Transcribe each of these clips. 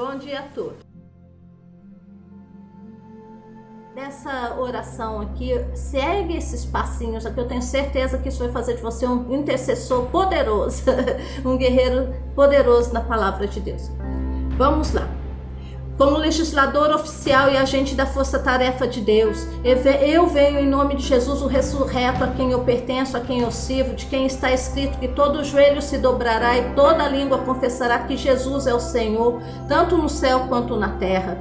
Bom dia a todos. Nessa oração aqui, segue esses passinhos aqui. Eu tenho certeza que isso vai fazer de você um intercessor poderoso, um guerreiro poderoso na palavra de Deus. Vamos lá. Como legislador oficial e agente da força-tarefa de Deus, eu venho em nome de Jesus, o ressurreto, a quem eu pertenço, a quem eu sirvo, de quem está escrito que todo joelho se dobrará e toda língua confessará que Jesus é o Senhor, tanto no céu quanto na terra.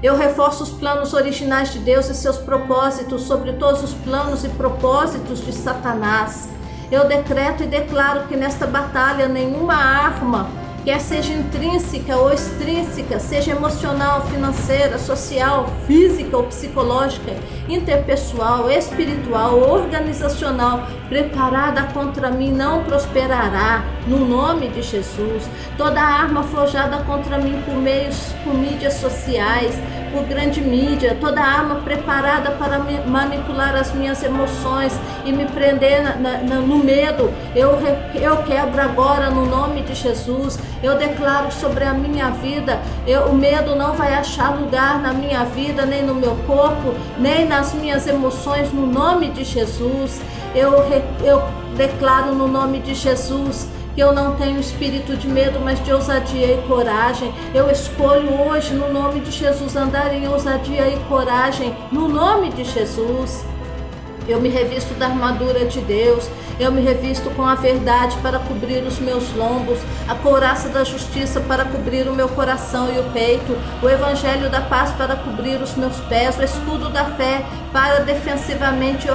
Eu reforço os planos originais de Deus e seus propósitos sobre todos os planos e propósitos de Satanás. Eu decreto e declaro que nesta batalha nenhuma arma quer seja intrínseca ou extrínseca, seja emocional, financeira, social, física ou psicológica, interpessoal, espiritual, organizacional, preparada contra mim não prosperará, no nome de Jesus. Toda arma forjada contra mim por meios, por mídias sociais, por grande mídia, toda arma preparada para manipular as minhas emoções e me prender na, na, no medo, eu, eu quebro agora no nome de Jesus. Eu declaro sobre a minha vida, eu, o medo não vai achar lugar na minha vida, nem no meu corpo, nem nas minhas emoções, no nome de Jesus. Eu, eu declaro no nome de Jesus que eu não tenho espírito de medo, mas de ousadia e coragem. Eu escolho hoje, no nome de Jesus, andar em ousadia e coragem, no nome de Jesus. Eu me revisto da armadura de Deus. Eu me revisto com a verdade para cobrir os meus lombos, a couraça da justiça para cobrir o meu coração e o peito, o evangelho da paz para cobrir os meus pés, o escudo da fé para defensivamente e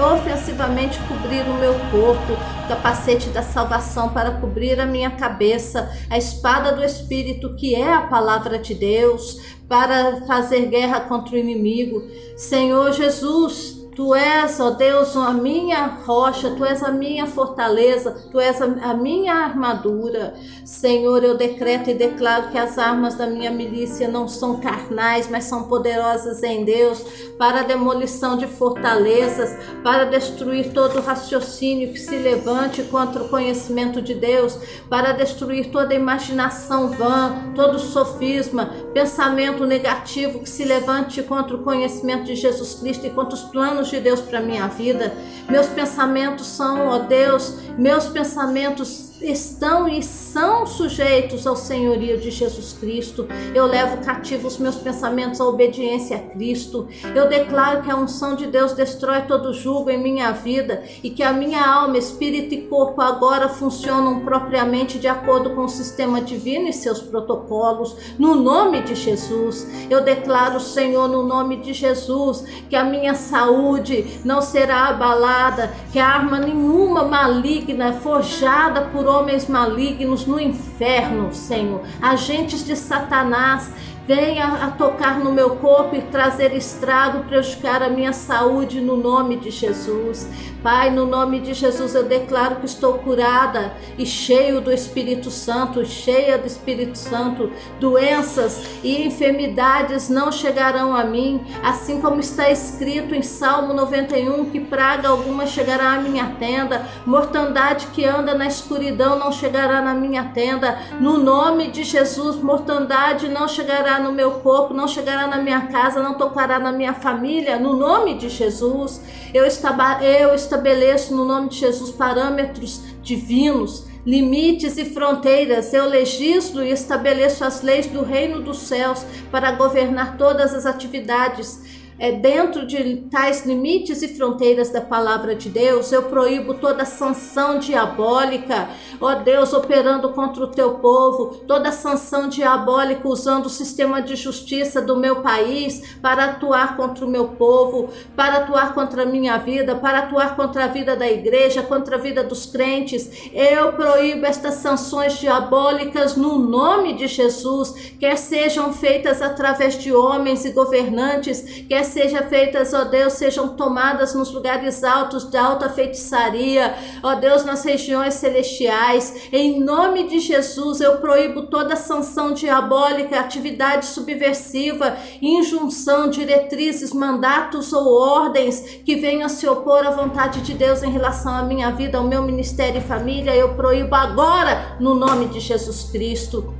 ofensivamente cobrir o meu corpo, o capacete da salvação para cobrir a minha cabeça, a espada do Espírito, que é a palavra de Deus, para fazer guerra contra o inimigo. Senhor Jesus, Tu és, ó Deus, a minha rocha, tu és a minha fortaleza, tu és a, minha armadura. Senhor, eu decreto e declaro que as armas da minha milícia não são carnais, mas são poderosas em Deus para a demolição de fortalezas, para destruir todo raciocínio que se levante contra o conhecimento de Deus, para destruir toda imaginação vã, todo sofisma, pensamento negativo que se levante contra o conhecimento de Jesus Cristo e contra os planos planos de Deus para minha vida. Meus pensamentos são, ó Deus, meus pensamentos estão e são sujeitos ao senhorio de Jesus Cristo. Eu levo cativos os meus pensamentos à obediência a Cristo. Eu declaro que a unção de Deus destrói todo jugo em minha vida e que a minha alma, espírito e corpo agora funcionam propriamente de acordo com o sistema divino e seus protocolos. No nome de Jesus, eu declaro, Senhor, no nome de Jesus, que a minha saúde não será abalada, que arma nenhuma maligna forjada por homens malignos no inferno, Senhor, agentes de Satanás venha a tocar no meu corpo e trazer estrago, prejudicar a minha saúde no nome de Jesus. Pai, no nome de Jesus eu declaro que estou curada e cheio do Espírito Santo, cheia do Espírito Santo. Doenças e enfermidades não chegarão a mim, assim como está escrito em Salmo 91 que praga alguma chegará à minha tenda, mortandade que anda na escuridão não chegará na minha tenda. No nome de Jesus, mortandade não chegará no meu corpo, não chegará na minha casa, não tocará na minha família, no nome de Jesus. Eu, eu estabeleço no nome de Jesus parâmetros divinos, limites e fronteiras. Eu legislo e estabeleço as leis do reino dos céus para governar todas as atividades é, dentro de tais limites e fronteiras da palavra de Deus, eu proíbo toda sanção diabólica, ó Deus, operando contra o teu povo, toda sanção diabólica usando o sistema de justiça do meu país para atuar contra o meu povo, para atuar contra a minha vida, para atuar contra a vida da igreja, contra a vida dos crentes. Eu proíbo estas sanções diabólicas no nome de Jesus, quer sejam feitas através de homens e governantes, quer seja feitas, ó Deus, sejam tomadas nos lugares altos de alta feitiçaria, ó Deus, nas regiões celestiais. Em nome de Jesus, eu proíbo toda sanção diabólica, atividade subversiva, injunção, diretrizes, mandatos ou ordens que venham se opor à vontade de Deus em relação à minha vida, ao meu ministério e família. Eu proíbo agora, no nome de Jesus Cristo.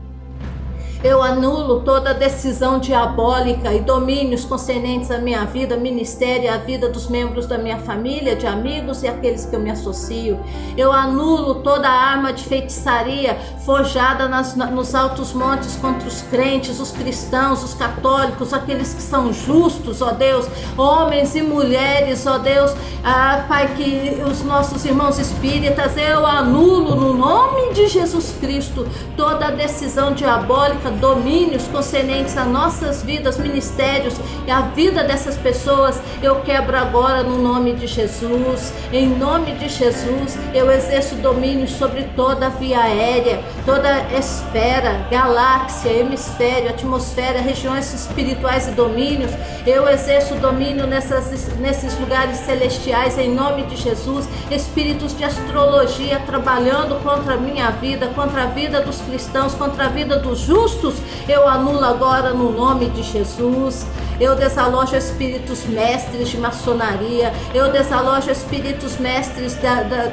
Eu anulo toda decisão diabólica e domínios concernentes à minha vida, ministério e à vida dos membros da minha família, de amigos e aqueles que eu me associo. Eu anulo toda arma de feitiçaria forjada nas, nos altos montes contra os crentes, os cristãos, os católicos, aqueles que são justos, ó Deus, homens e mulheres, ó Deus, ah, Pai, que os nossos irmãos espíritas, eu anulo no nome de Jesus Cristo toda decisão diabólica domínios concernentes a nossas vidas, ministérios e a vida dessas pessoas, eu quebro agora no nome de Jesus. Em nome de Jesus, eu exerço domínio sobre toda a via aérea, toda a esfera, galáxia, hemisfério, atmosfera, regiões espirituais e domínios. Eu exerço domínio nessas, nesses lugares celestiais em nome de Jesus. Espíritos de astrologia trabalhando contra a minha vida, contra a vida dos cristãos, contra a vida dos justos eu anulo agora no nome de Jesus. Eu desalojo espíritos mestres de maçonaria. Eu desalojo espíritos mestres da, da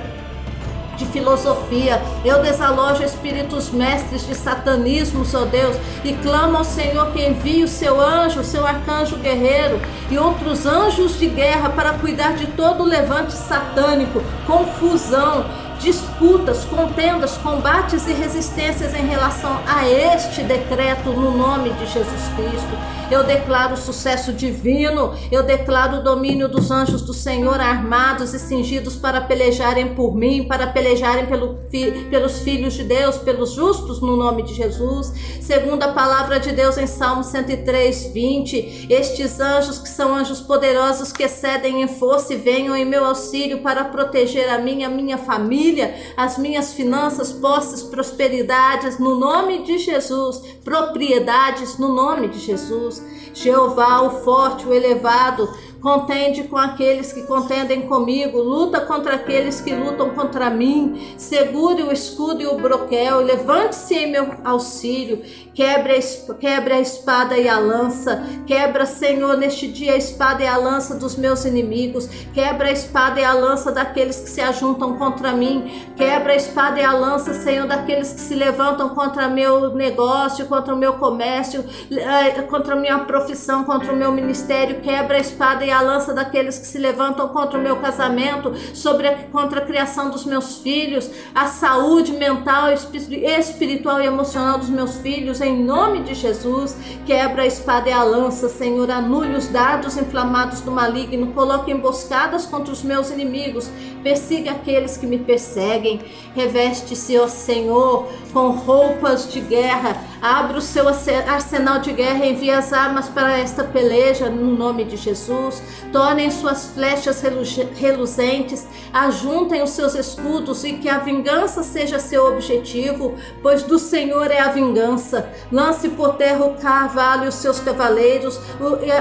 de filosofia. Eu desalojo espíritos mestres de satanismo, ó Deus, e clamo ao Senhor que envie o seu anjo, o seu arcanjo guerreiro e outros anjos de guerra para cuidar de todo o levante satânico, confusão, disputas, contendas, combates e resistências em relação a este decreto no nome de Jesus Cristo. Eu declaro sucesso divino, eu declaro o domínio dos anjos do Senhor armados e cingidos para pelejarem por mim, para pelejarem pelo, pelos filhos de Deus, pelos justos no nome de Jesus. Segundo a palavra de Deus em Salmo 103, 20, estes anjos que são anjos poderosos que excedem em força e venham em meu auxílio para proteger a mim, a minha família, as minhas finanças, posses, prosperidades, no nome de Jesus, propriedades, no nome de Jesus. Jeová, o forte, o elevado, contende com aqueles que contendem comigo, luta contra aqueles que lutam contra mim, segure o escudo e o broquel, levante-se em meu auxílio, quebre a, quebre a espada e a lança, quebra, Senhor, neste dia a espada e a lança dos meus inimigos, quebra a espada e a lança daqueles que se ajuntam contra mim, quebra a espada e a lança, Senhor, daqueles que se levantam contra meu negócio, contra o meu comércio, eh, contra a minha profissão, contra o meu ministério, quebra a espada e a lança daqueles que se levantam contra o meu casamento, sobre a, contra a criação dos meus filhos, a saúde mental, espiritual e emocional dos meus filhos, em nome de Jesus. Quebra a espada e a lança, Senhor, anule os dardos inflamados do maligno, coloque emboscadas contra os meus inimigos, persiga aqueles que me perseguem, reveste-se, ó Senhor, com roupas de guerra, abra o seu arsenal de guerra, envie as armas para esta peleja, no nome de Jesus tornem suas flechas reluzentes, ajuntem os seus escudos e que a vingança seja seu objetivo, pois do Senhor é a vingança. Lance por terra o cavalo e os seus cavaleiros,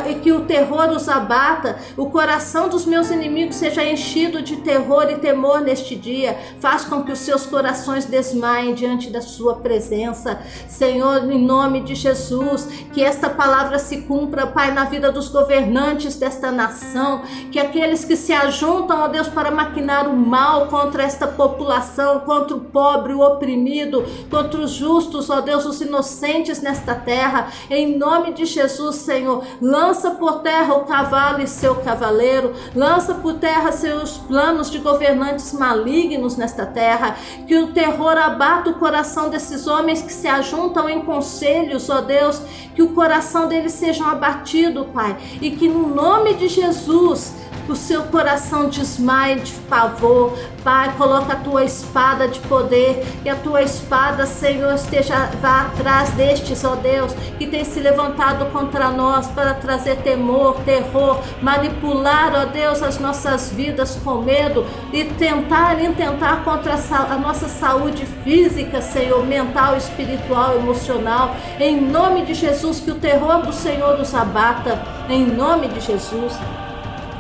e que o terror os abata. O coração dos meus inimigos seja enchido de terror e temor neste dia. Faz com que os seus corações desmaiem diante da sua presença. Senhor, em nome de Jesus, que esta palavra se cumpra, Pai, na vida dos governantes desta nação, que aqueles que se ajuntam, ó Deus, para maquinar o mal contra esta população, contra o pobre, o oprimido, contra os justos, ó Deus, os inocentes nesta terra, em nome de Jesus, Senhor, lança por terra o cavalo e seu cavaleiro, lança por terra seus planos de governantes malignos nesta terra, que o terror abata o coração desses homens que se ajuntam em conselhos, ó Deus, que o coração deles seja abatido, Pai, e que no nome de Jesus, o seu coração desmaie de pavor. Pai, coloca a tua espada de poder, e a tua espada, Senhor, esteja vá atrás destes, ó Deus, que tem se levantado contra nós para trazer temor, terror, manipular, ó Deus, as nossas vidas com medo e tentar intentar contra a nossa saúde física, Senhor, mental, espiritual, emocional. Em nome de Jesus, que o terror do Senhor nos abata. Em nome de Jesus.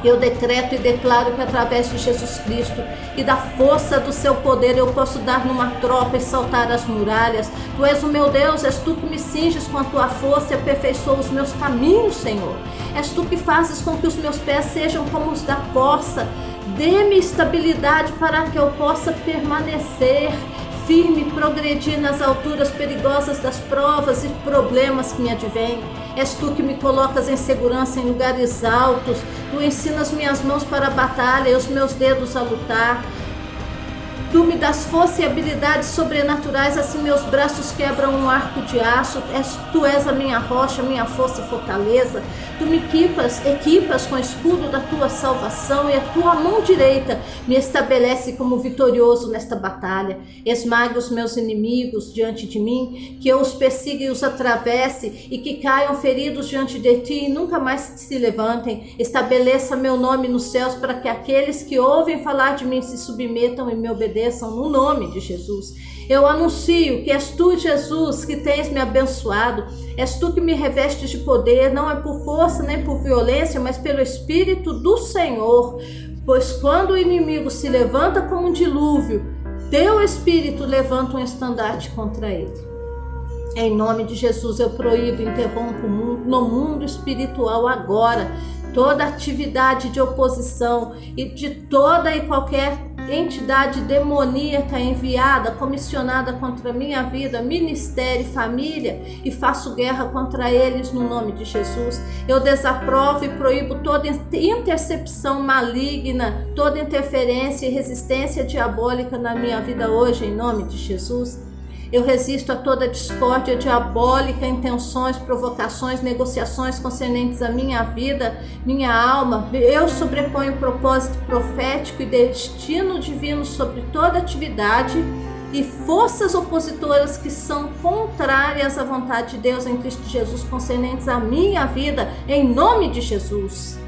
Eu decreto e declaro que através de Jesus Cristo e da força do seu poder eu posso dar numa tropa e saltar as muralhas. Tu és o meu Deus, és tu que me cinges com a tua força e aperfeiçoa os meus caminhos, Senhor. És tu que fazes com que os meus pés sejam como os da corça. Dê-me estabilidade para que eu possa permanecer firme progredir nas alturas perigosas das provas e problemas que me advêm. És tu que me colocas em segurança em lugares altos. Tu ensinas minhas mãos para a batalha e os meus dedos a lutar. Tu me das força e habilidades sobrenaturais, assim meus braços quebram um arco de aço. És, tu és a minha rocha, minha força e fortaleza. Tu me equipas, equipas com o escudo da tua salvação e a tua mão direita me estabelece como vitorioso nesta batalha. Esmaga os meus inimigos diante de mim, que eu os persiga e os atravesse e que caiam feridos diante de ti e nunca mais se levantem. Estabeleça meu nome nos céus para que aqueles que ouvem falar de mim se submetam e me obedeçam no nome de Jesus. Eu anuncio que és tu, Jesus, que tens me abençoado, és tu que me revestes de poder, não é por força nem por violência, mas pelo Espírito do Senhor. Pois quando o inimigo se levanta como um dilúvio, teu Espírito levanta um estandarte contra ele. Em nome de Jesus, eu proíbo, interrompo no mundo espiritual agora toda atividade de oposição e de toda e qualquer entidade demoníaca enviada, comissionada contra minha vida, ministério, família e faço guerra contra eles no nome de Jesus. Eu desaprovo e proíbo toda intercepção maligna, toda interferência e resistência diabólica na minha vida hoje em nome de Jesus. Eu resisto a toda discórdia diabólica, intenções, provocações, negociações concernentes à minha vida, minha alma. Eu sobreponho propósito profético e destino divino sobre toda atividade e forças opositoras que são contrárias à vontade de Deus em Cristo Jesus concernentes à minha vida, em nome de Jesus.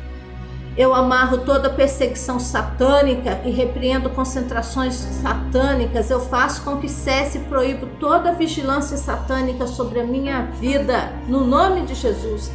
Eu amarro toda perseguição satânica e repreendo concentrações satânicas. Eu faço com que cesse e proíbo toda vigilância satânica sobre a minha vida, no nome de Jesus.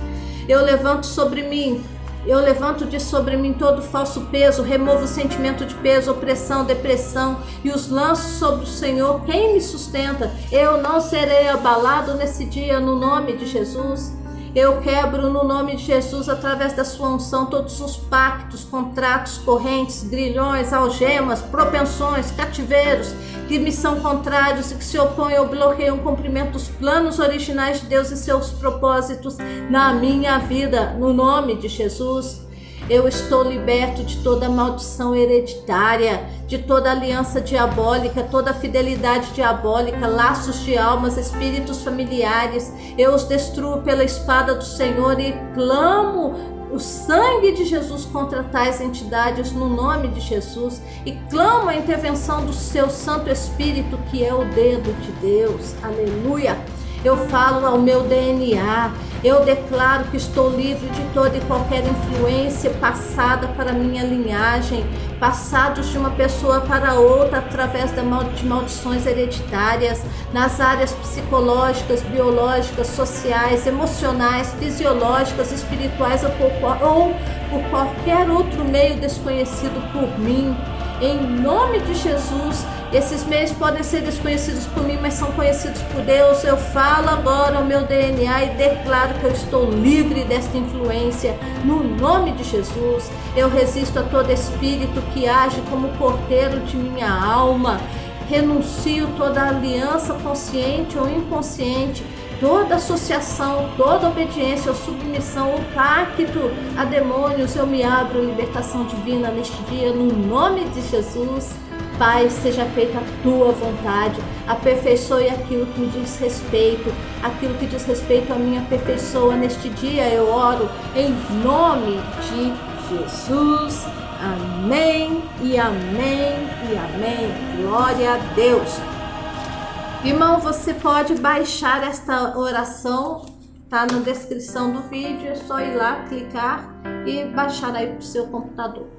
Eu levanto sobre mim eu levanto de sobre mim todo falso peso, removo o sentimento de peso, opressão, depressão e os lanço sobre o Senhor, quem me sustenta. Eu não serei abalado nesse dia, no nome de Jesus. Eu quebro no nome de Jesus, através da sua unção, todos os pactos, contratos, correntes, grilhões, algemas, propensões, cativeiros que me são contrários e que se opõem ou bloqueiam o cumprimento dos planos originais de Deus e seus propósitos na minha vida, no nome de Jesus. Eu estou liberto de toda maldição hereditária, de toda aliança diabólica, toda fidelidade diabólica, laços de almas, espíritos familiares. Eu os destruo pela espada do Senhor e clamo o sangue de Jesus contra tais entidades no nome de Jesus e clamo a intervenção do seu Santo Espírito, que é o dedo de Deus. Aleluia. Eu falo ao meu DNA, eu declaro que estou livre de toda e qualquer influência passada para minha linhagem, passados de uma pessoa para outra através de maldições hereditárias, nas áreas psicológicas, biológicas, sociais, emocionais, fisiológicas, espirituais ou por, qualquer outro meio desconhecido por mim. Em nome de Jesus, esses meios podem ser desconhecidos por mim, mas são conhecidos por Deus. Eu falo agora o meu DNA e declaro que eu estou livre desta influência. No nome de Jesus, eu resisto a todo espírito que age como porteiro de minha alma. Renuncio toda aliança consciente ou inconsciente toda associação, toda obediência ou submissão ou pacto a demônios, eu me abro libertação divina neste dia, no nome de Jesus. Pai, seja feita a tua vontade, aperfeiçoe aquilo que me diz respeito, aquilo que diz respeito à minha pessoa. Neste dia eu oro em nome de Jesus. Amém e amém e amém. Glória a Deus. Irmão, você pode baixar esta oração, tá na descrição do vídeo, é só ir lá, clicar e baixar aí para o seu computador.